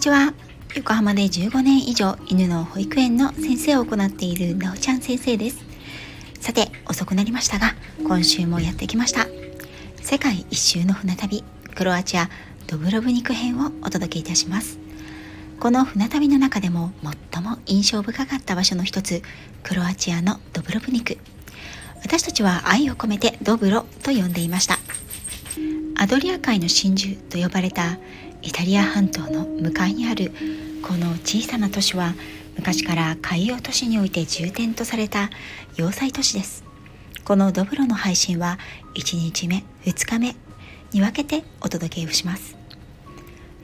にちは。横浜で15年以上犬の保育園の先生を行っているなおちゃん先生です。さて遅くなりましたが今週もやってきました。世界一周の船旅クロアチアドブロブニク編をお届けいたします。この船旅の中でも最も印象深かった場所の一つクロアチアのドブロブニク。私たちは愛を込めてドブロと呼んでいました。アドリア海の真珠と呼ばれたイタリア半島の向かいにあるこの小さな都市は昔から海洋都市において重点とされた要塞都市です。このドブロの配信は1日目2日目に分けてお届けをします。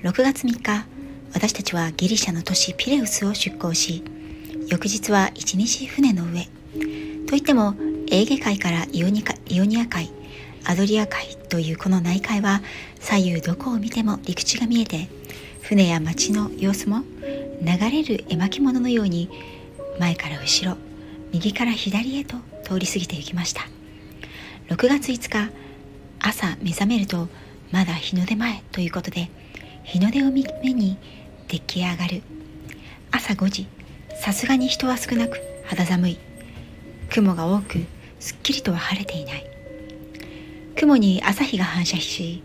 6月3日私たちはギリシャの都市ピレウスを出港し翌日は1日船の上。といってもエーゲ海からイオニカイオニア海アドリア海というこの内海は左右どこを見ても陸地が見えて船や町の様子も流れる絵巻物のように前から後ろ右から左へと通り過ぎていきました。6月5日朝目覚めるとまだ日の出前ということで日の出を目に出来上がる。朝5時さすがに人は少なく肌寒い。雲が多くすっきりとは晴れていない。雲に朝日が反射し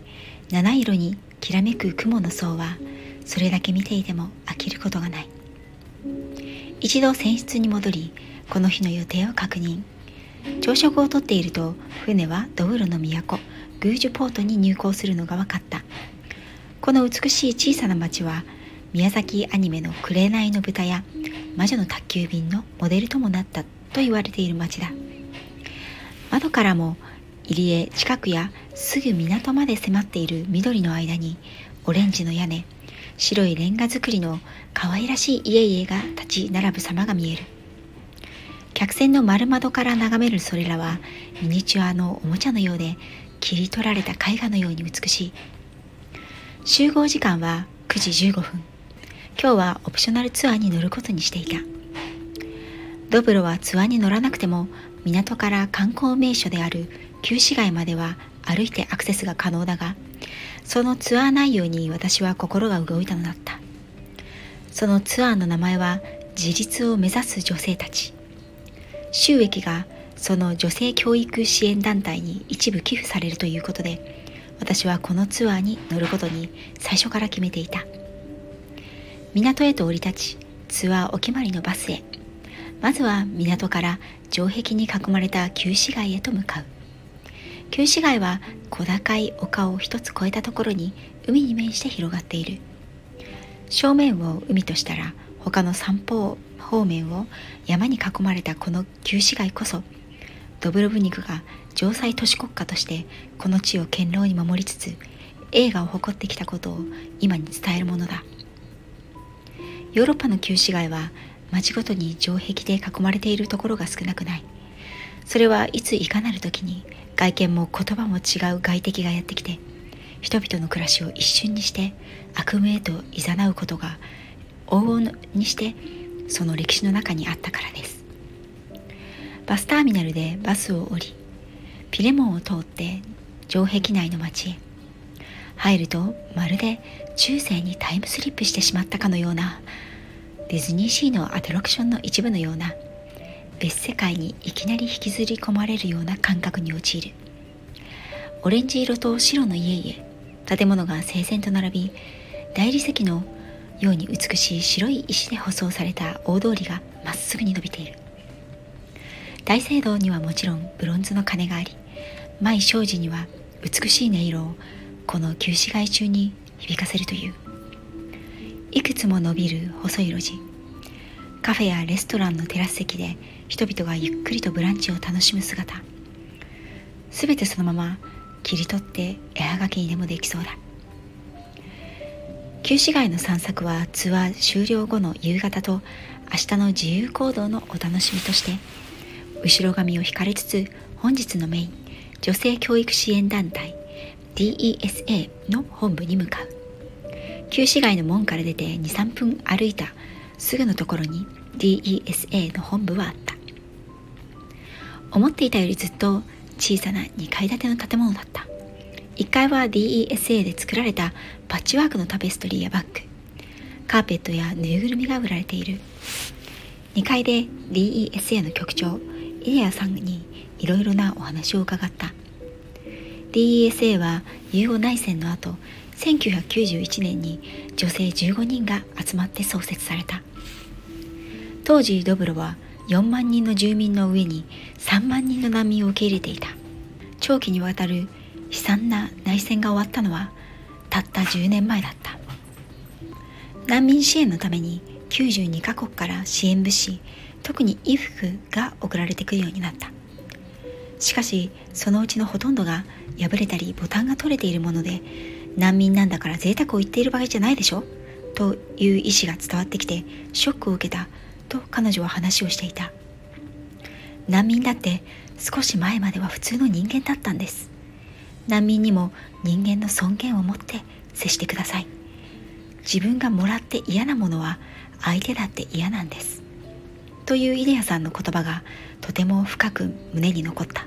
七色にきらめく雲の層はそれだけ見ていても飽きることがない。一度船室に戻りこの日の予定を確認。朝食をとっていると船はドウロの都グージュポートに入港するのが分かった。この美しい小さな町は宮崎アニメの「紅の豚」や「魔女の宅急便」のモデルともなったと言われている町だ。窓からも入り江近くやすぐ港まで迫っている緑の間にオレンジの屋根白いレンガ造りの可愛らしい家々が立ち並ぶ様が見える。客船の丸窓から眺めるそれらはミニチュアのおもちゃのようで切り取られた絵画のように美しい。集合時間は9時15分。今日はオプショナルツアーに乗ることにしていた。ドブロはツアーに乗らなくても港から観光名所である旧市街までは歩いてアクセスが可能だがそのツアー内容に私は心が動いたのだった。そのツアーの名前は自立を目指す女性たち。収益がその女性教育支援団体に一部寄付されるということで私はこのツアーに乗ることに最初から決めていた。港へと降り立ちツアーお決まりのバスへ。まずは港から城壁に囲まれた旧市街へと向かう。旧市街は小高い丘を一つ越えたところに海に面して広がっている。正面を海としたら他の三方方面を山に囲まれたこの旧市街こそドブロブニクが城塞都市国家としてこの地を堅牢に守りつつ映画を誇ってきたことを今に伝えるものだ。ヨーロッパの旧市街は町ごとに城壁で囲まれているところが少なくない。それはいついかなる時に外見も言葉も違う外敵がやってきて人々の暮らしを一瞬にして悪夢へと誘うことが往々にしてその歴史の中にあったからです。バスターミナルでバスを降りピレモンを通って城壁内の町へ。入るとまるで中世にタイムスリップしてしまったかのようなディズニーシーのアトラクションの一部のような別世界にいきなり引きずり込まれるような感覚に陥る。オレンジ色と白の家々建物が整然と並び大理石のように美しい白い石で舗装された大通りがまっすぐに伸びている。大聖堂にはもちろんブロンズの鐘があり舞障子には美しい音色をこの旧市街中に響かせるという。いくつも伸びる細い路地カフェやレストランのテラス席で人々がゆっくりとブランチを楽しむ姿。すべてそのまま切り取って絵はがきにでもできそうだ。旧市街の散策はツアー終了後の夕方と明日の自由行動のお楽しみとして後ろ髪を引かれつつ本日のメイン女性教育支援団体 DESA の本部に向かう。旧市街の門から出て23分歩いたすぐのところに DESA の本部はあった。思っていたよりずっと小さな2階建ての建物だった。1階は DESA で作られたパッチワークのタペストリーやバッグ。カーペットやぬいぐるみが売られている。2階で DESA の局長イデアさんにいろいろなお話を伺った。DESA はユーゴ内戦の後1991年に女性15人が集まって創設された。当時ドブロは4万人の住民の上に3万人の難民を受け入れていた。長期にわたる悲惨な内戦が終わったのはたった10年前だった。難民支援のために92カ国から支援物資特に衣服が送られてくるようになった。しかしそのうちのほとんどが破れたりボタンが取れているもので難民なんだから贅沢を言っている場合じゃないでしょ？という意思が伝わってきてショックを受けたと彼女は話をしていた。難民だって少し前までは普通の人間だったんです。難民にも人間の尊厳を持って接してください。自分がもらって嫌なものは相手だって嫌なんです。というイデアさんの言葉がとても深く胸に残った。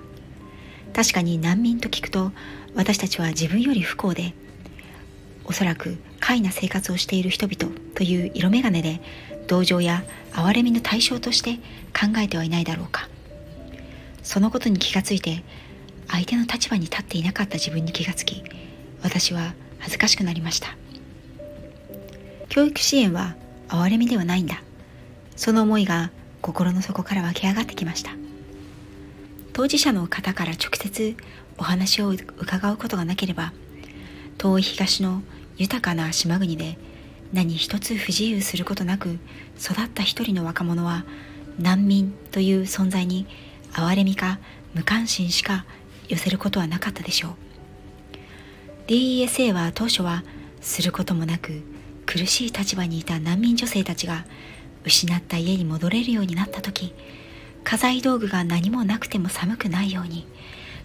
確かに難民と聞くと私たちは自分より不幸でおそらく快な生活をしている人々という色眼鏡で同情や憐れみの対象として考えてはいないだろうか。そのことに気がついて相手の立場に立っていなかった自分に気がつき私は恥ずかしくなりました。教育支援は憐れみではないんだ。その思いが心の底から湧き上がってきました。当事者の方から直接お話を伺うことがなければ遠い東の豊かな島国で何一つ不自由することなく育った一人の若者は難民という存在に憐れみか無関心しか寄せることはなかったでしょう。DESA は当初はすることもなく苦しい立場にいた難民女性たちが失った家に戻れるようになった時家財道具が何もなくても寒くないように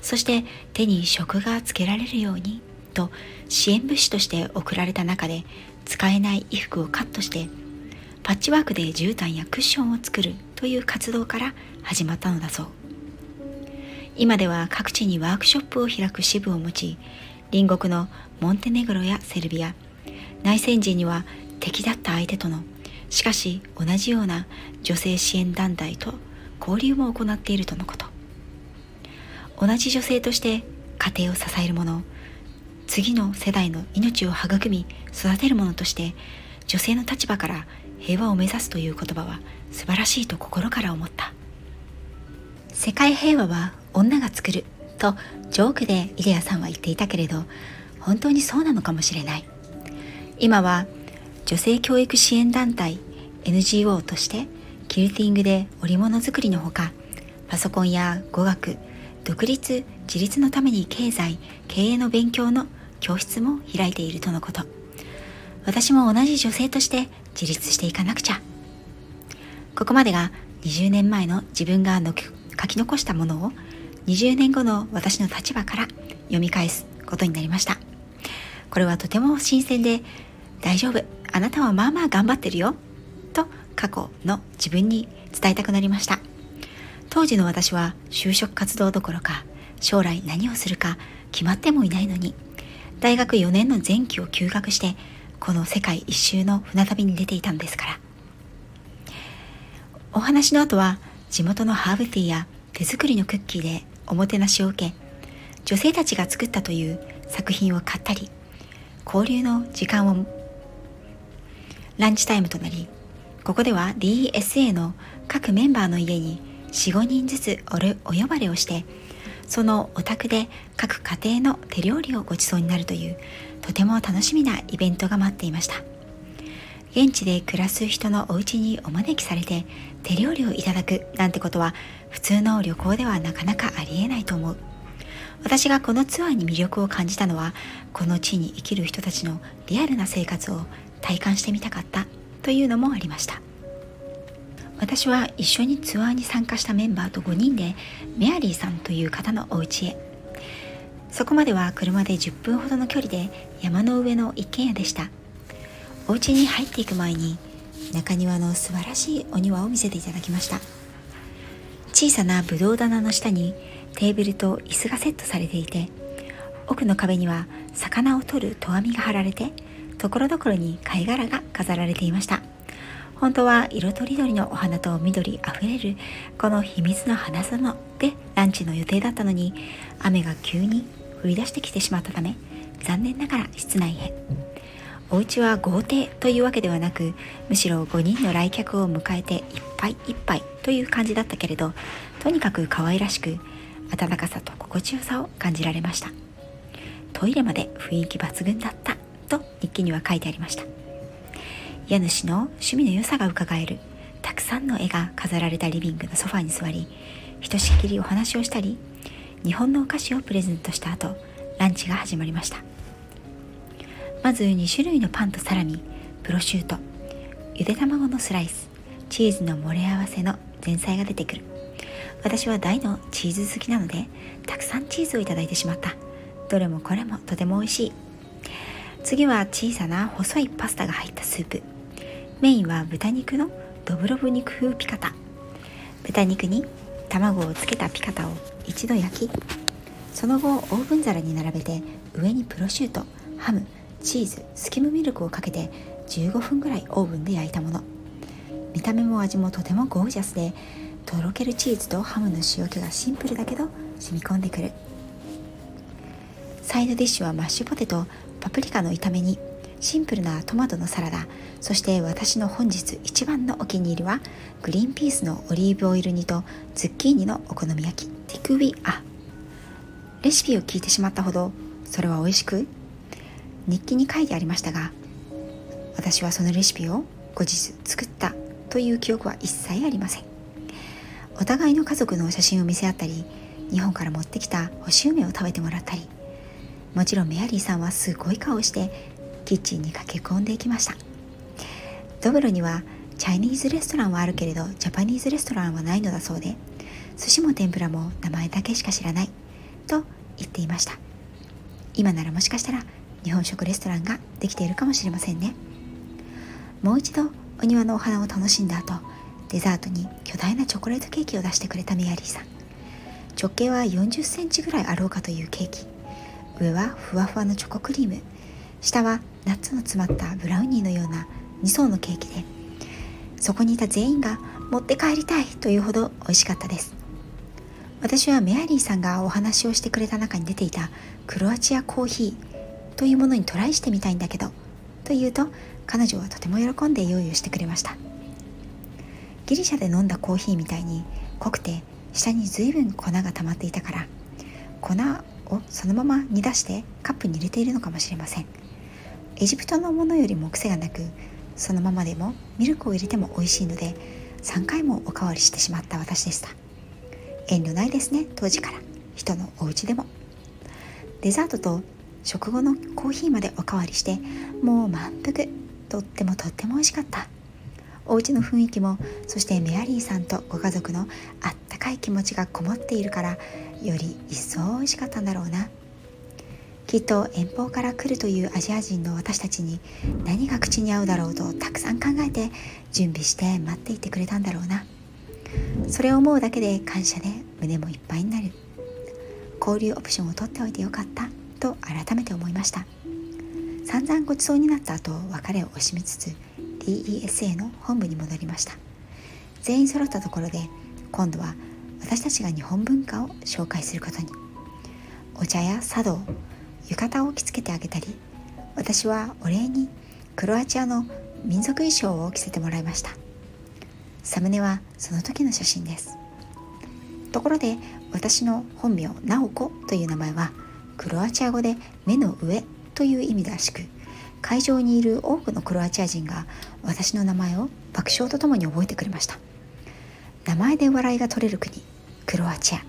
そして手に職がつけられるようにと支援物資として送られた中で使えない衣服をカットしてパッチワークで絨毯やクッションを作るという活動から始まったのだそう。今では各地にワークショップを開く支部を持ち隣国のモンテネグロやセルビア内戦時には敵だった相手とのしかし同じような女性支援団体と交流も行っているとのこと。同じ女性として家庭を支える者次の世代の命を育み育てる者として女性の立場から平和を目指すという言葉は素晴らしいと心から思った。世界平和は女が作るとジョークでイデアさんは言っていたけれど本当にそうなのかもしれない。今は女性教育支援団体 NGO としてキルティングで織物作りのほかパソコンや語学独立自立のために経済経営の勉強の教室も開いているとのこと。私も同じ女性として自立していかなくちゃ。ここまでが20年前の自分がの書き残したものを20年後の私の立場から読み返すことになりました。これはとても新鮮で大丈夫。あなたはまあまあ頑張ってるよ。と過去の自分に伝えたくなりました。当時の私は就職活動どころか将来何をするか決まってもいないのに大学4年の前期を休学してこの世界一周の船旅に出ていたのですから。お話の後は地元のハーブティーや手作りのクッキーでおもてなしを受け女性たちが作ったという作品を買ったり交流の時間をランチタイムとなりここでは DSA の各メンバーの家に45人ずつお呼ばれをしてそのお宅で各家庭の手料理をごちそうになるというとても楽しみなイベントが待っていました。現地で暮らす人のお家にお招きされて手料理をいただくなんてことは普通の旅行ではなかなかありえないと思う。私がこのツアーに魅力を感じたのはこの地に生きる人たちのリアルな生活を体感してみたかったというのもありました。私は一緒にツアーに参加したメンバーと5人でメアリーさんという方のお家へ。そこまでは車で10分ほどの距離で山の上の一軒家でした。お家に入っていく前に中庭の素晴らしいお庭を見せていただきました。小さなブドウ棚の下にテーブルと椅子がセットされていて奥の壁には魚を取る戸網が張られてところどころに貝殻が飾られていました。本当は色とりどりのお花と緑あふれるこの秘密の花園でランチの予定だったのに雨が急に降り出してきてしまったため残念ながら室内へ。お家は豪邸というわけではなくむしろ5人の来客を迎えていっぱいいっぱいという感じだったけれどとにかく可愛らしく温かさと心地よさを感じられました。トイレまで雰囲気抜群だったと日記には書いてありました。家主の趣味の良さがうかがえる。たくさんの絵が飾られたリビングのソファに座りひとしきりお話をしたり日本のお菓子をプレゼントした後ランチが始まりました。まず2種類のパンとサラミプロシュートゆで卵のスライスチーズの盛り合わせの前菜が出てくる。私は大のチーズ好きなのでたくさんチーズをいただいてしまった。どれもこれもとても美味しい。次は小さな細いパスタが入ったスープ。メインは豚肉のドブロブ肉風ピカタ。豚肉に卵をつけたピカタを一度焼きその後オーブン皿に並べて上にプロシュートハムチーズスキムミルクをかけて15分ぐらいオーブンで焼いたもの。見た目も味もとてもゴージャスでとろけるチーズとハムの塩気がシンプルだけど染み込んでくる。サイドディッシュはマッシュポテトパプリカの炒めにシンプルなトマトのサラダそして私の本日一番のお気に入りはグリーンピースのオリーブオイル煮とズッキーニのお好み焼きティクウィアレシピを聞いてしまったほどそれは美味しく日記に書いてありましたが私はそのレシピを後日作ったという記憶は一切ありません。お互いの家族の写真を見せ合ったり日本から持ってきた干し梅を食べてもらったりもちろんメアリーさんはすごい顔をしてキッチンに駆け込んでいきました。ドブロにはチャイニーズレストランはあるけれどジャパニーズレストランはないのだそうで寿司も天ぷらも名前だけしか知らないと言っていました。今ならもしかしたら日本食レストランができているかもしれませんね。もう一度お庭のお花を楽しんだ後デザートに巨大なチョコレートケーキを出してくれたメアリーさん。直径は40センチぐらいあろうかというケーキ。上はふわふわのチョコクリーム。下はナッツの詰まったブラウニーのような2層のケーキでそこにいた全員が持って帰りたいというほど美味しかったです。私はメアリーさんがお話をしてくれた中に出ていたクロアチアコーヒーというものにトライしてみたいんだけどと言うと彼女はとても喜んで用意をしてくれました。ギリシャで飲んだコーヒーみたいに濃くて下に随分粉が溜まっていたから粉をそのまま煮出してカップに入れているのかもしれません。エジプトのものよりも癖がなくそのままでもミルクを入れても美味しいので3回もおかわりしてしまった私でした。遠慮ないですね当時から。人のお家でも。デザートと食後のコーヒーまでおかわりしてもう満腹。とってもとっても美味しかった。お家の雰囲気もそしてメアリーさんとご家族のあったかい気持ちがこもっているからより一層美味しかったんだろうな。きっと遠方から来るというアジア人の私たちに何が口に合うだろうとたくさん考えて準備して待っていてくれたんだろうな。それを思うだけで感謝で胸もいっぱいになる。交流オプションを取っておいてよかったと改めて思いました。散々ごちそうになった後別れを惜しみつつ DESA の本部に戻りました。全員揃ったところで今度は私たちが日本文化を紹介することに。お茶や茶道浴衣を着付けてあげたり私はお礼にクロアチアの民族衣装を着せてもらいました。サムネはその時の写真です。ところで私の本名ナオコという名前はクロアチア語で目の上という意味らしく会場にいる多くのクロアチア人が私の名前を爆笑とともに覚えてくれました。名前で笑いが取れる国クロアチア。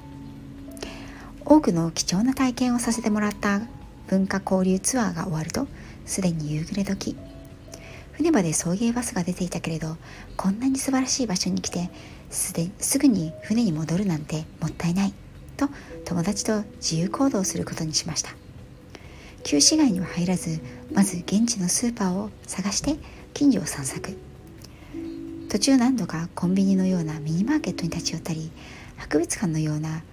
多くの貴重な体験をさせてもらった文化交流ツアーが終わるとすでに夕暮れ時。船場で送迎バスが出ていたけれどこんなに素晴らしい場所に来てすですぐに船に戻るなんてもったいないと友達と自由行動することにしました。旧市街には入らずまず現地のスーパーを探して近所を散策。途中何度かコンビニのようなミニマーケットに立ち寄ったり博物館のような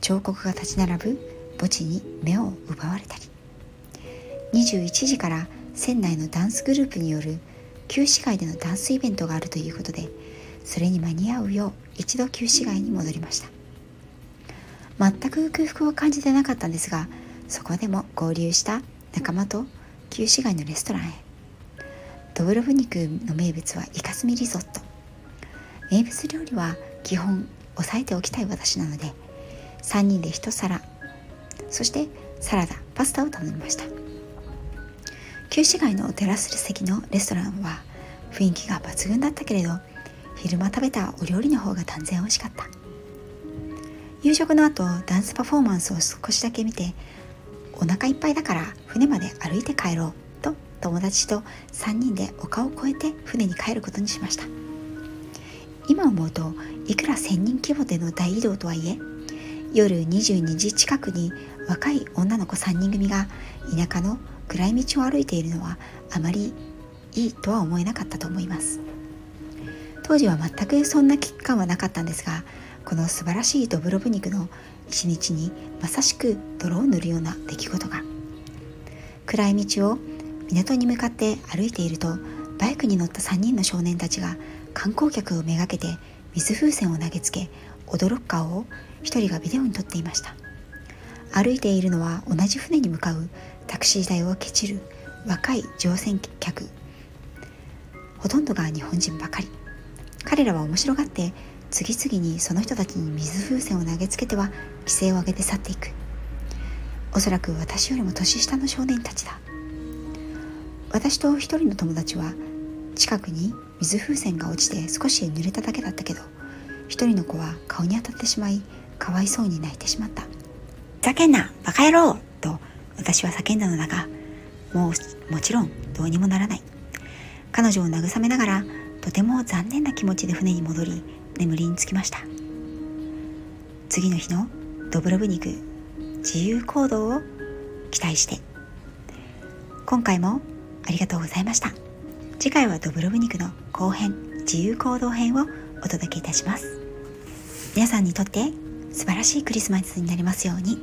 彫刻が立ち並ぶ墓地に目を奪われたり21時から船内のダンスグループによる旧市街でのダンスイベントがあるということでそれに間に合うよう一度旧市街に戻りました。全く空腹を感じてなかったんですがそこでも合流した仲間と旧市街のレストランへ。ドブロブニクの名物はイカスミリゾット。名物料理は基本抑えておきたい私なので3人で1皿そしてサラダパスタを頼みました。旧市街のテラス席のレストランは雰囲気が抜群だったけれど昼間食べたお料理の方が断然美味しかった。夕食の後ダンスパフォーマンスを少しだけ見てお腹いっぱいだから船まで歩いて帰ろうと友達と3人で丘を越えて船に帰ることにしました。今思うといくら1000人規模での大移動とはいえ夜22時近くに若い女の子3人組が田舎の暗い道を歩いているのはあまりいいとは思えなかったと思います。当時は全くそんな危機感はなかったんですがこの素晴らしいドブロブ肉の一日にまさしく泥を塗るような出来事が。暗い道を港に向かって歩いているとバイクに乗った3人の少年たちが観光客をめがけて水風船を投げつけ驚く顔を一人がビデオに撮っていました。歩いているのは同じ船に向かうタクシー代をケチる若い乗船客。ほとんどが日本人ばかり。彼らは面白がって次々にその人たちに水風船を投げつけては規制を上げて去っていく。おそらく私よりも年下の少年たちだ。私と一人の友達は近くに水風船が落ちて少し濡れただけだったけど一人の子は顔に当たってしまいかわいそうに泣いてしまった「ざけんなバカ野郎!」と私は叫んだのだがもうもちろんどうにもならない。彼女を慰めながらとても残念な気持ちで船に戻り眠りにつきました。次の日のドブロブニク自由行動を期待して。今回もありがとうございました。次回はドブロブニクの後編自由行動編をお届けいたします。皆さんにとって素晴らしいクリスマスになりますように。